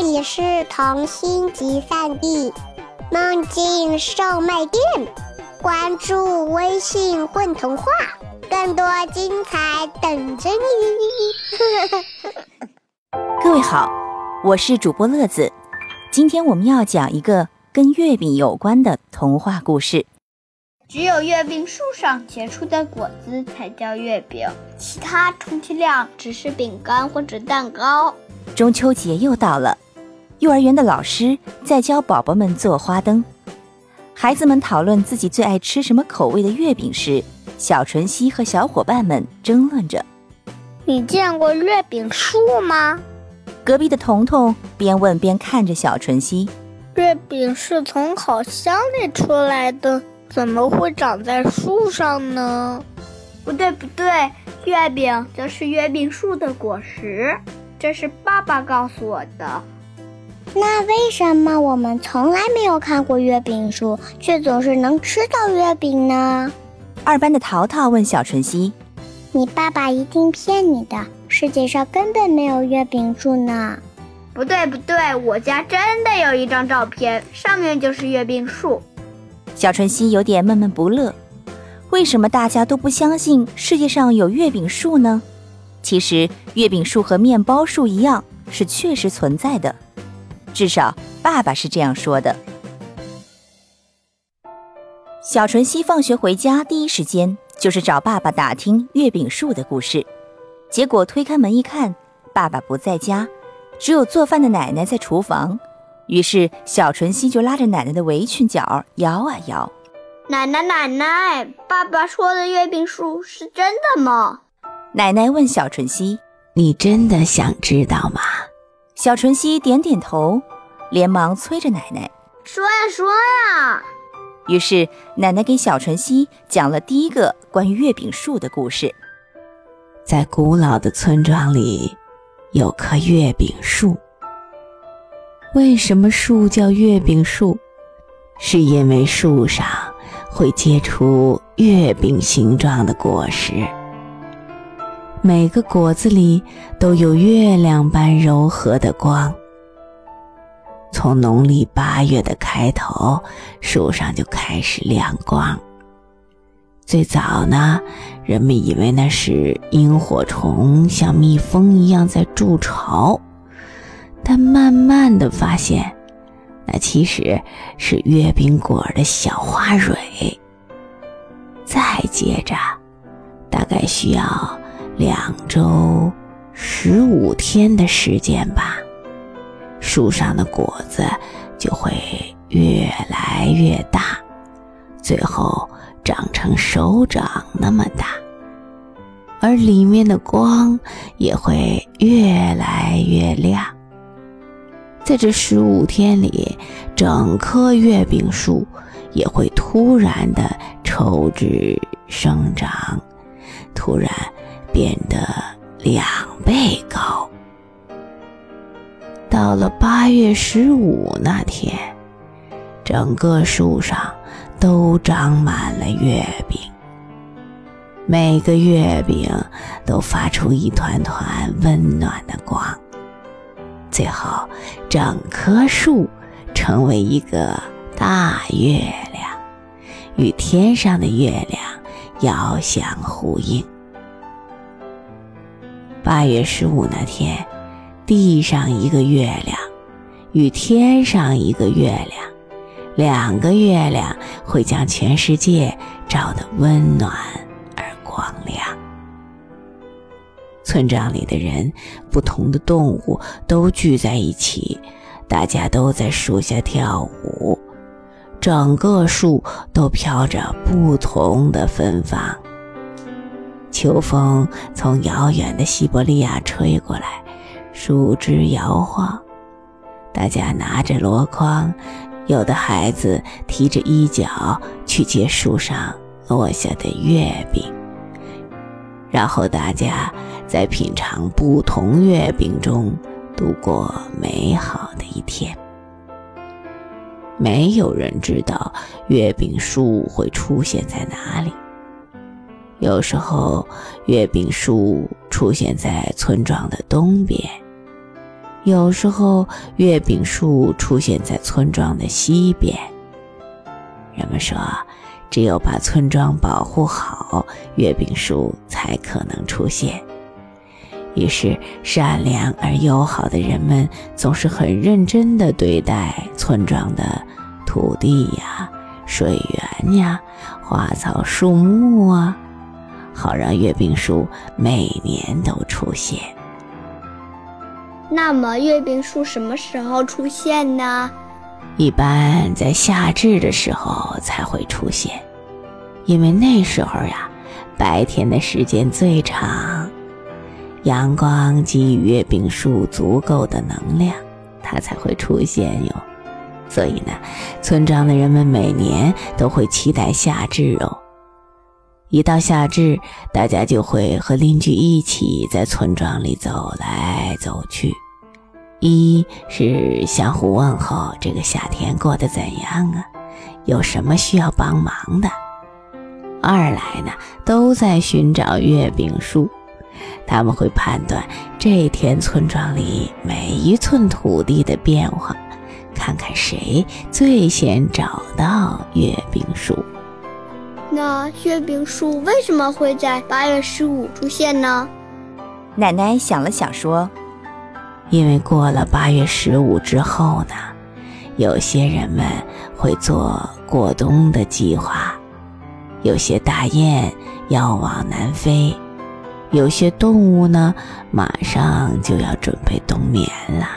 这里是童心集散地，梦境售卖店。关注微信“混童话”，更多精彩等着你。各位好，我是主播乐子，今天我们要讲一个跟月饼有关的童话故事。只有月饼树上结出的果子才叫月饼，其他充其量只是饼干或者蛋糕。中秋节又到了，幼儿园的老师在教宝宝们做花灯。孩子们讨论自己最爱吃什么口味的月饼时，小纯熙和小伙伴们争论着：“你见过月饼树吗？”隔壁的彤彤边问边看着小纯熙：“月饼是从烤箱里出来的。”怎么会长在树上呢？不对，不对，月饼就是月饼树的果实。这是爸爸告诉我的。那为什么我们从来没有看过月饼树，却总是能吃到月饼呢？二班的淘淘问小晨曦：“你爸爸一定骗你的，世界上根本没有月饼树呢。”不对，不对，我家真的有一张照片，上面就是月饼树。小春熙有点闷闷不乐，为什么大家都不相信世界上有月饼树呢？其实，月饼树和面包树一样，是确实存在的，至少爸爸是这样说的。小纯熙放学回家，第一时间就是找爸爸打听月饼树的故事，结果推开门一看，爸爸不在家，只有做饭的奶奶在厨房。于是，小纯熙就拉着奶奶的围裙角摇啊摇。奶奶，奶奶，爸爸说的月饼树是真的吗？奶奶问小纯熙：“你真的想知道吗？”小纯熙点点头，连忙催着奶奶说呀说呀。于是，奶奶给小纯熙讲了第一个关于月饼树的故事。在古老的村庄里，有棵月饼树。为什么树叫月饼树？是因为树上会结出月饼形状的果实，每个果子里都有月亮般柔和的光。从农历八月的开头，树上就开始亮光。最早呢，人们以为那是萤火虫像蜜蜂一样在筑巢。但慢慢的发现，那其实是月饼果的小花蕊。再接着，大概需要两周十五天的时间吧，树上的果子就会越来越大，最后长成手掌那么大，而里面的光也会越来越亮。在这十五天里，整棵月饼树也会突然的抽枝生长，突然变得两倍高。到了八月十五那天，整个树上都长满了月饼，每个月饼都发出一团团温暖的光。最后，整棵树成为一个大月亮，与天上的月亮遥相呼应。八月十五那天，地上一个月亮，与天上一个月亮，两个月亮会将全世界照得温暖而光亮。村庄里的人，不同的动物都聚在一起，大家都在树下跳舞，整个树都飘着不同的芬芳。秋风从遥远的西伯利亚吹过来，树枝摇晃，大家拿着箩筐，有的孩子提着衣角去接树上落下的月饼。然后大家在品尝不同月饼中度过美好的一天。没有人知道月饼树会出现在哪里。有时候，月饼树出现在村庄的东边；有时候月饼树出现在村庄的西边。人们说，只有把村庄保护好，月饼树才可能出现。于是，善良而友好的人们总是很认真地对待村庄的土地呀、水源呀、花草树木啊，好让月饼树每年都出现。那么，月饼树什么时候出现呢？一般在夏至的时候才会出现，因为那时候呀，白天的时间最长，阳光给予月饼树足够的能量，它才会出现哟。所以呢，村庄的人们每年都会期待夏至哦。一到夏至，大家就会和邻居一起在村庄里走来走去。一是相互问候，这个夏天过得怎样啊？有什么需要帮忙的？二来呢，都在寻找月饼树，他们会判断这天村庄里每一寸土地的变化，看看谁最先找到月饼树。那月饼树为什么会在八月十五出现呢？奶奶想了想说。因为过了八月十五之后呢，有些人们会做过冬的计划，有些大雁要往南飞，有些动物呢马上就要准备冬眠了。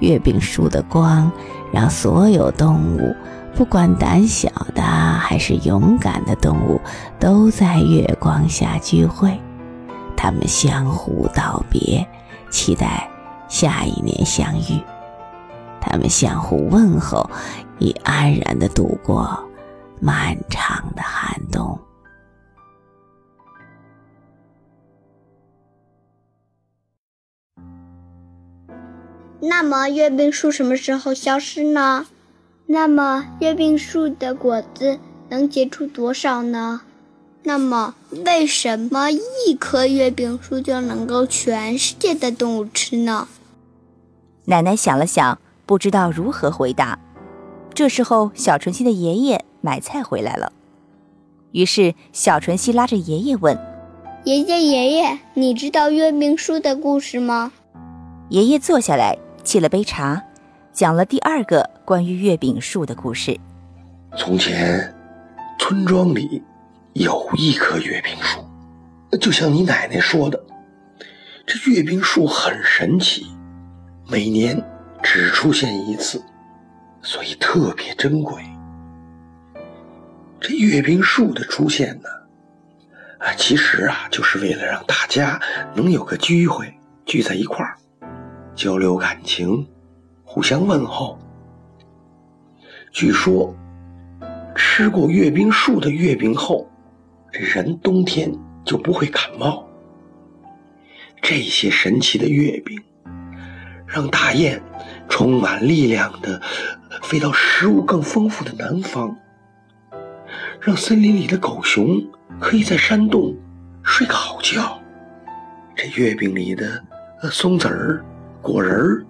月饼树的光让所有动物，不管胆小的还是勇敢的动物，都在月光下聚会，他们相互道别，期待。下一年相遇，他们相互问候，以安然的度过漫长的寒冬。那么，月饼树什么时候消失呢？那么，月饼树的果子能结出多少呢？那么，为什么一棵月饼树就能够全世界的动物吃呢？奶奶想了想，不知道如何回答。这时候，小纯熙的爷爷买菜回来了。于是，小纯熙拉着爷爷问：“爷爷，爷爷，你知道月饼树的故事吗？”爷爷坐下来，沏了杯茶，讲了第二个关于月饼树的故事。从前，村庄里有一棵月饼树，就像你奶奶说的，这月饼树很神奇。每年只出现一次，所以特别珍贵。这月饼树的出现呢，啊，其实啊，就是为了让大家能有个机会聚在一块儿，交流感情，互相问候。据说，吃过月饼树的月饼后，这人冬天就不会感冒。这些神奇的月饼。让大雁充满力量的飞到食物更丰富的南方，让森林里的狗熊可以在山洞睡个好觉。这月饼里的松子儿、果仁儿，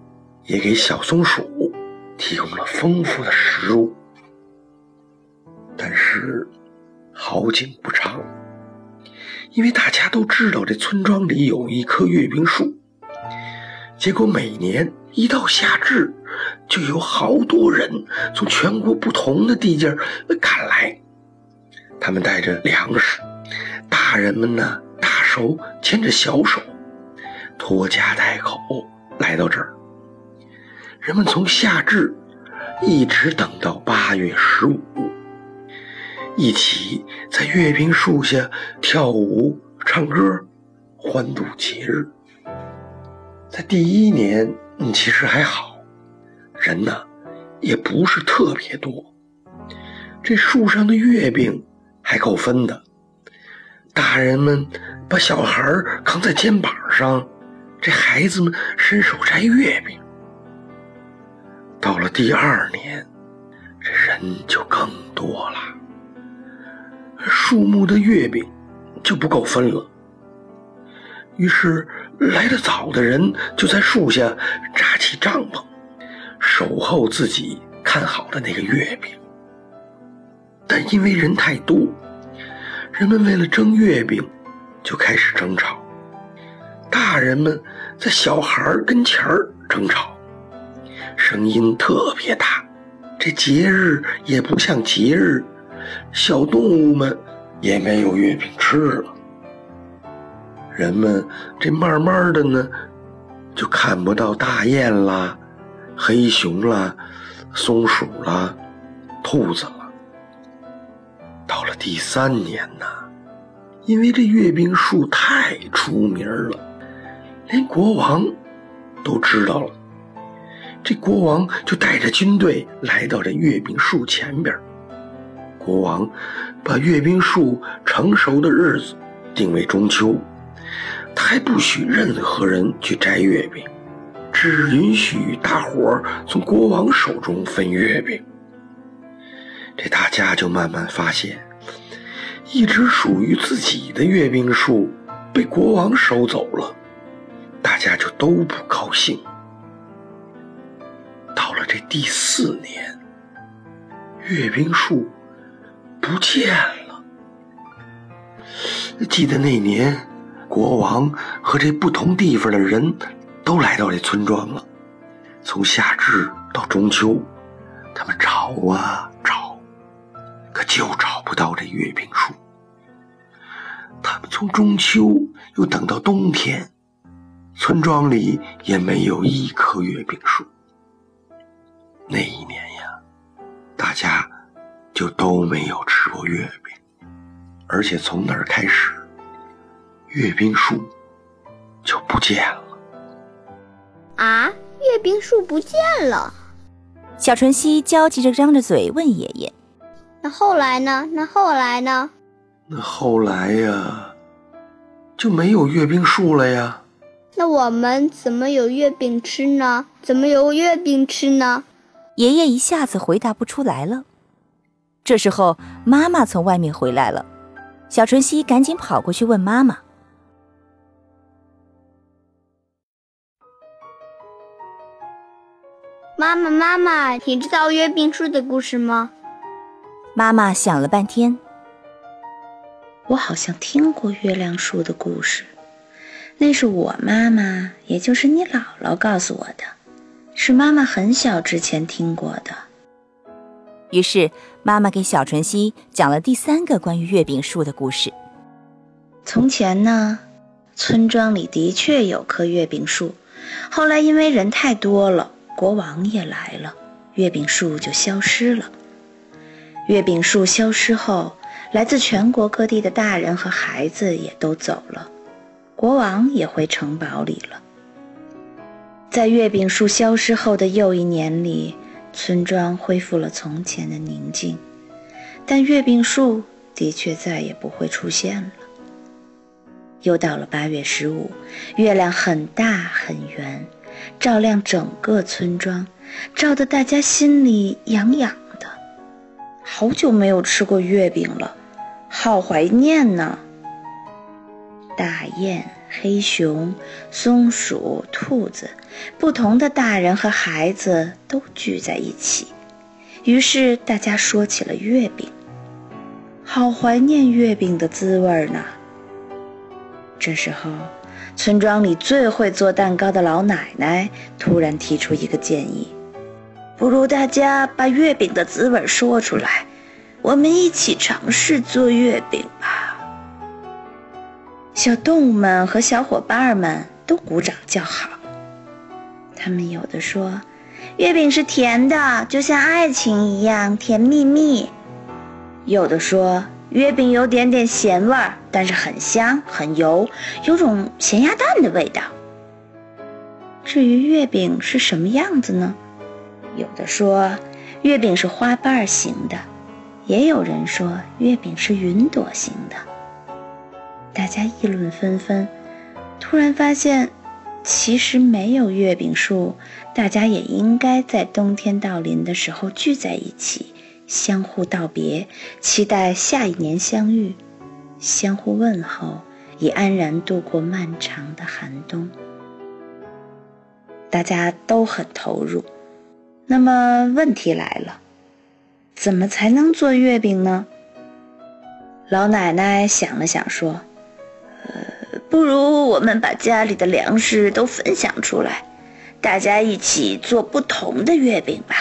也给小松鼠提供了丰富的食物。但是好景不长，因为大家都知道这村庄里有一棵月饼树。结果每年一到夏至，就有好多人从全国不同的地界儿赶来，他们带着粮食，大人们呢大手牵着小手，拖家带口来到这儿。人们从夏至一直等到八月十五，一起在月饼树下跳舞、唱歌，欢度节日。在第一年，嗯，其实还好，人呢也不是特别多。这树上的月饼还够分的，大人们把小孩扛在肩膀上，这孩子们伸手摘月饼。到了第二年，这人就更多了，树木的月饼就不够分了。于是，来得早的人就在树下扎起帐篷，守候自己看好的那个月饼。但因为人太多，人们为了争月饼，就开始争吵。大人们在小孩跟前儿争吵，声音特别大。这节日也不像节日，小动物们也没有月饼吃了。人们这慢慢的呢，就看不到大雁啦、黑熊啦、松鼠啦、兔子了。到了第三年呢，因为这月饼树太出名了，连国王都知道了。这国王就带着军队来到这月饼树前边。国王把月饼树成熟的日子定为中秋。他还不许任何人去摘月饼，只允许大伙儿从国王手中分月饼。这大家就慢慢发现，一直属于自己的月饼树被国王收走了，大家就都不高兴。到了这第四年，阅兵树不见了。记得那年。国王和这不同地方的人都来到这村庄了。从夏至到中秋，他们找啊找，可就找不到这阅兵树。他们从中秋又等到冬天，村庄里也没有一棵月饼树。那一年呀，大家就都没有吃过月饼，而且从那儿开始。月饼树就不见了啊！月饼树不见了。小纯熙焦急着张着嘴问爷爷：“那后来呢？那后来呢？”那后来呀，就没有月饼树了呀。那我们怎么有月饼吃呢？怎么有月饼吃呢？爷爷一下子回答不出来了。这时候，妈妈从外面回来了，小纯熙赶紧跑过去问妈妈。妈妈，妈妈，你知道月饼树的故事吗？妈妈想了半天，我好像听过月亮树的故事，那是我妈妈，也就是你姥姥告诉我的，是妈妈很小之前听过的。于是，妈妈给小纯熙讲了第三个关于月饼树的故事。从前呢，村庄里的确有棵月饼树，后来因为人太多了。国王也来了，月饼树就消失了。月饼树消失后，来自全国各地的大人和孩子也都走了，国王也回城堡里了。在月饼树消失后的又一年里，村庄恢复了从前的宁静，但月饼树的确再也不会出现了。又到了八月十五，月亮很大很圆。照亮整个村庄，照得大家心里痒痒的。好久没有吃过月饼了，好怀念呢。大雁、黑熊、松鼠、兔子，不同的大人和孩子都聚在一起，于是大家说起了月饼。好怀念月饼的滋味呢。这时候。村庄里最会做蛋糕的老奶奶突然提出一个建议：“不如大家把月饼的滋味说出来，我们一起尝试做月饼。”小动物们和小伙伴们都鼓掌叫好。他们有的说：“月饼是甜的，就像爱情一样甜蜜蜜。”有的说。月饼有点点咸味儿，但是很香很油，有种咸鸭蛋的味道。至于月饼是什么样子呢？有的说月饼是花瓣形的，也有人说月饼是云朵形的。大家议论纷纷，突然发现，其实没有月饼树，大家也应该在冬天到临的时候聚在一起。相互道别，期待下一年相遇；相互问候，以安然度过漫长的寒冬。大家都很投入。那么问题来了，怎么才能做月饼呢？老奶奶想了想说：“，呃不如我们把家里的粮食都分享出来，大家一起做不同的月饼吧。”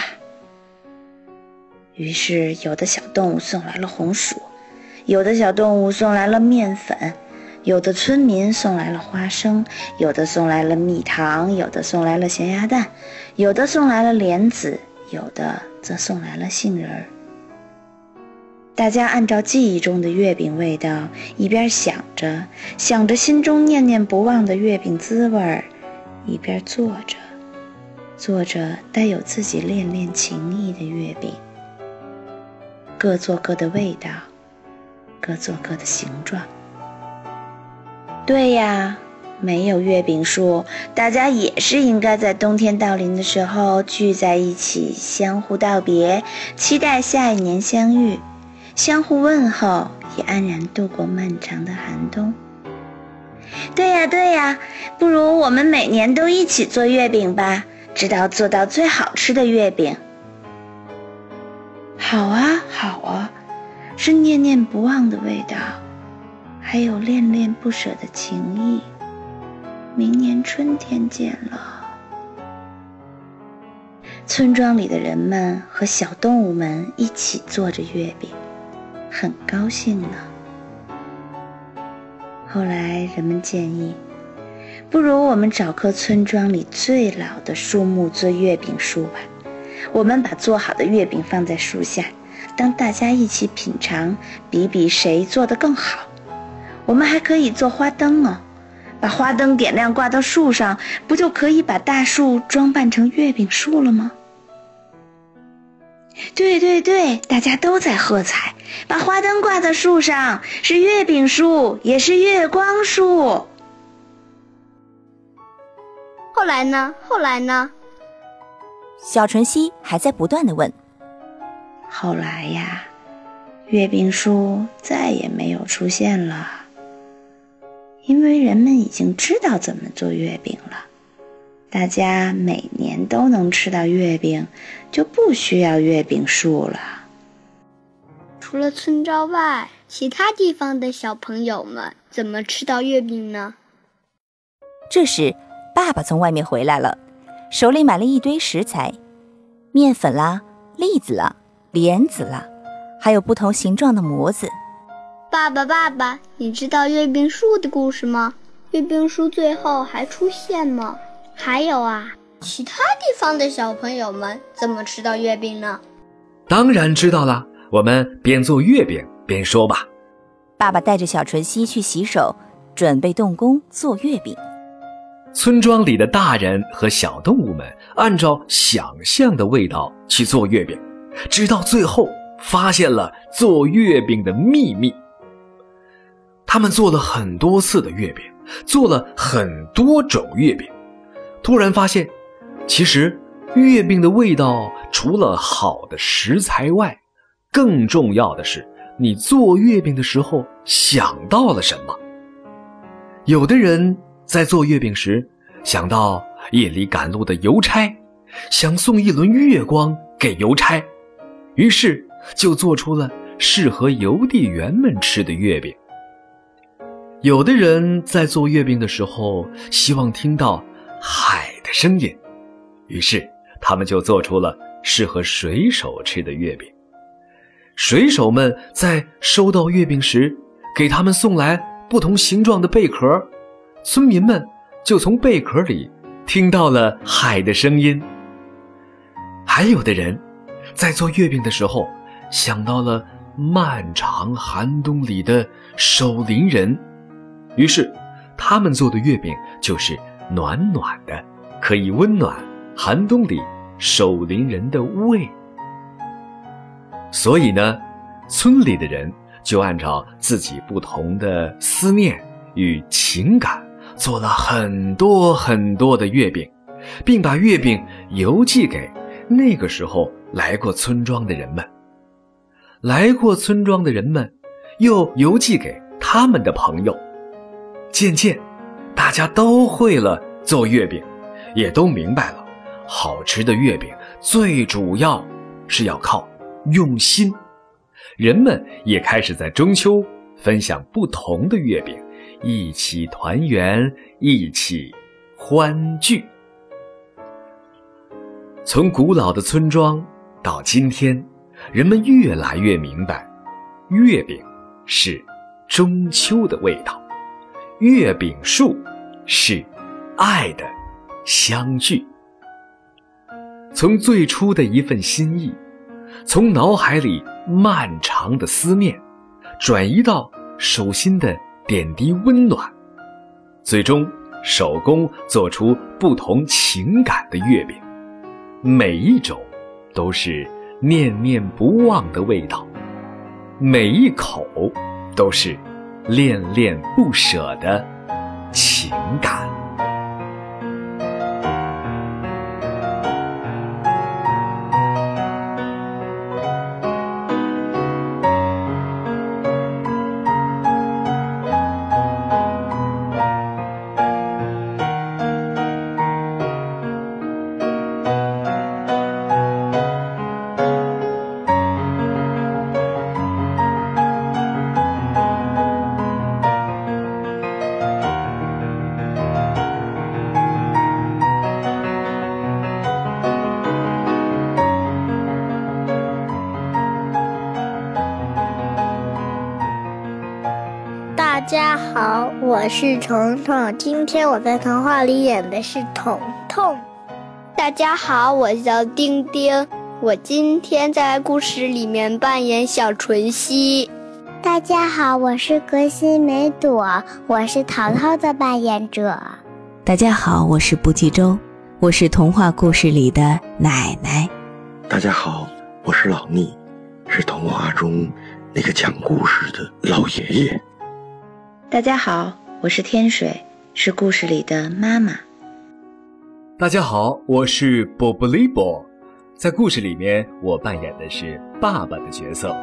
于是，有的小动物送来了红薯，有的小动物送来了面粉。有的村民送来了花生，有的送来了蜜糖，有的送来了咸鸭蛋，有的送来了莲子，有的则送来了杏仁儿。大家按照记忆中的月饼味道，一边想着想着心中念念不忘的月饼滋味儿，一边做着做着带有自己恋恋情意的月饼。各做各的味道，各做各的形状。对呀，没有月饼树，大家也是应该在冬天到临的时候聚在一起，相互道别，期待下一年相遇，相互问候，也安然度过漫长的寒冬。对呀，对呀，不如我们每年都一起做月饼吧，直到做到最好吃的月饼。好啊，好啊，是念念不忘的味道。还有恋恋不舍的情谊。明年春天见了。村庄里的人们和小动物们一起做着月饼，很高兴呢。后来人们建议，不如我们找棵村庄里最老的树木做月饼树吧。我们把做好的月饼放在树下，当大家一起品尝，比比谁做的更好。我们还可以做花灯哦，把花灯点亮挂到树上，不就可以把大树装扮成月饼树了吗？对对对，大家都在喝彩，把花灯挂在树上，是月饼树，也是月光树。后来呢？后来呢？小晨曦还在不断的问。后来呀，月饼树再也没有出现了。因为人们已经知道怎么做月饼了，大家每年都能吃到月饼，就不需要月饼树了。除了村庄外，其他地方的小朋友们怎么吃到月饼呢？这时，爸爸从外面回来了，手里买了一堆食材：面粉啦、栗子啦、莲子啦，还有不同形状的模子。爸爸，爸爸，你知道月饼树的故事吗？月饼树最后还出现吗？还有啊，其他地方的小朋友们怎么吃到月饼呢？当然知道了，我们边做月饼边说吧。爸爸带着小纯熙去洗手，准备动工做月饼。村庄里的大人和小动物们按照想象的味道去做月饼，直到最后发现了做月饼的秘密。他们做了很多次的月饼，做了很多种月饼，突然发现，其实月饼的味道除了好的食材外，更重要的是你做月饼的时候想到了什么。有的人在做月饼时想到夜里赶路的邮差，想送一轮月光给邮差，于是就做出了适合邮递员们吃的月饼。有的人在做月饼的时候，希望听到海的声音，于是他们就做出了适合水手吃的月饼。水手们在收到月饼时，给他们送来不同形状的贝壳，村民们就从贝壳里听到了海的声音。还有的人，在做月饼的时候，想到了漫长寒冬里的守灵人。于是，他们做的月饼就是暖暖的，可以温暖寒冬里守灵人的胃。所以呢，村里的人就按照自己不同的思念与情感，做了很多很多的月饼，并把月饼邮寄给那个时候来过村庄的人们。来过村庄的人们，又邮寄给他们的朋友。渐渐，大家都会了做月饼，也都明白了，好吃的月饼最主要是要靠用心。人们也开始在中秋分享不同的月饼，一起团圆，一起欢聚。从古老的村庄到今天，人们越来越明白，月饼是中秋的味道，月饼树是爱的相聚。从最初的一份心意，从脑海里漫长的思念，转移到手心的点滴温暖，最终手工做出不同情感的月饼。每一种都是念念不忘的味道，每一口都是恋恋不舍的情感。是彤彤。今天我在童话里演的是彤彤。大家好，我叫丁丁。我今天在故事里面扮演小纯熙。大家好，我是格西梅朵，我是淘淘的扮演者。大家好，我是不计周，我是童话故事里的奶奶。大家好，我是老聂，是童话中那个讲故事的老爷爷。大家好，我是天水，是故事里的妈妈。大家好，我是 b o b l i b o，在故事里面我扮演的是爸爸的角色。